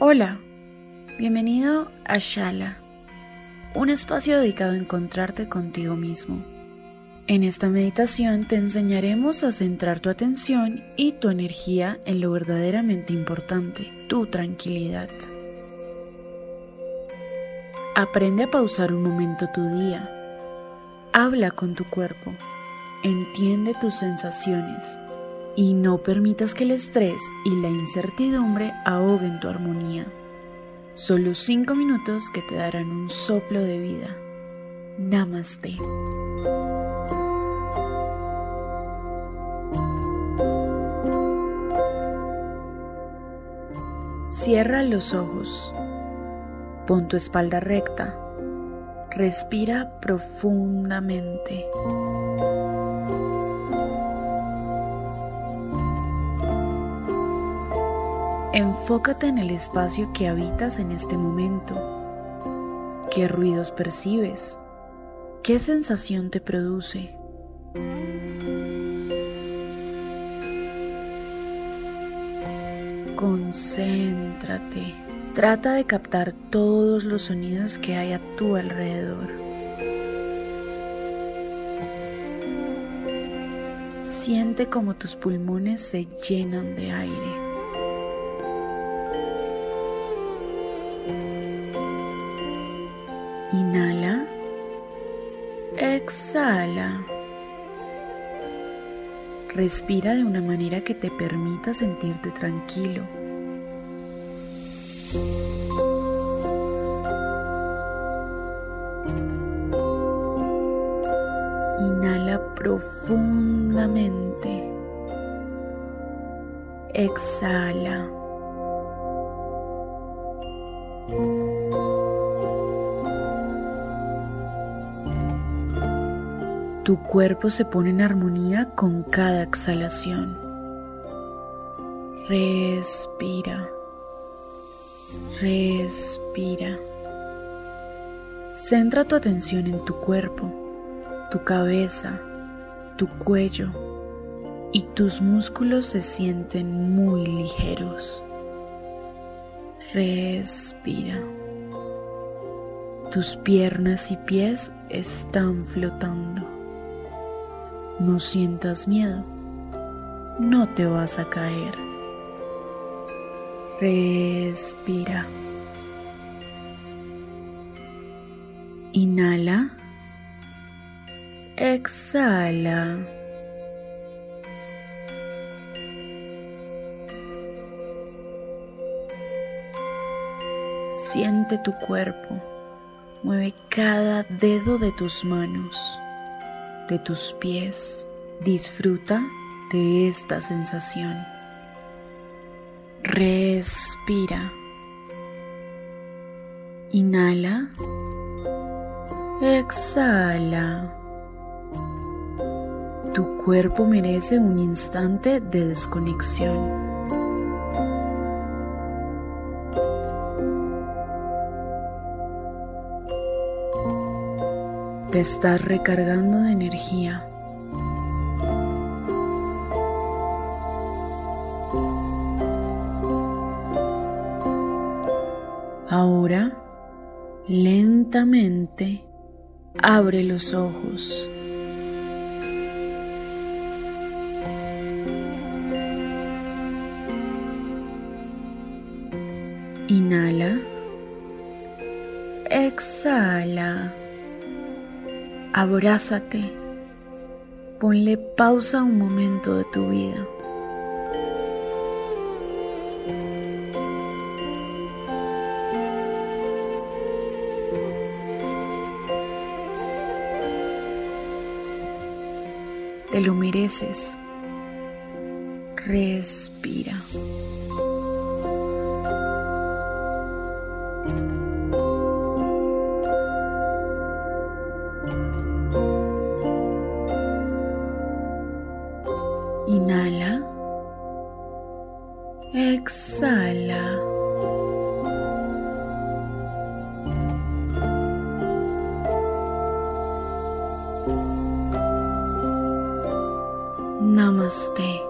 Hola, bienvenido a Shala, un espacio dedicado a encontrarte contigo mismo. En esta meditación te enseñaremos a centrar tu atención y tu energía en lo verdaderamente importante, tu tranquilidad. Aprende a pausar un momento tu día. Habla con tu cuerpo. Entiende tus sensaciones y no permitas que el estrés y la incertidumbre ahoguen tu armonía. Solo cinco minutos que te darán un soplo de vida. Namaste. Cierra los ojos. Pon tu espalda recta. Respira profundamente. Enfócate en el espacio que habitas en este momento. ¿Qué ruidos percibes? ¿Qué sensación te produce? Concéntrate. Trata de captar todos los sonidos que hay a tu alrededor. Siente como tus pulmones se llenan de aire. Exhala. Respira de una manera que te permita sentirte tranquilo. Inhala profundamente. Exhala. Tu cuerpo se pone en armonía con cada exhalación. Respira. Respira. Centra tu atención en tu cuerpo, tu cabeza, tu cuello y tus músculos se sienten muy ligeros. Respira. Tus piernas y pies están flotando. No sientas miedo. No te vas a caer. Respira. Inhala. Exhala. Siente tu cuerpo. Mueve cada dedo de tus manos de tus pies. Disfruta de esta sensación. Respira. Inhala. Exhala. Tu cuerpo merece un instante de desconexión. Te estás recargando de energía. Ahora, lentamente, abre los ojos. Inhala. Exhala. Abrázate. Ponle pausa a un momento de tu vida. Te lo mereces. Respira. Namaste.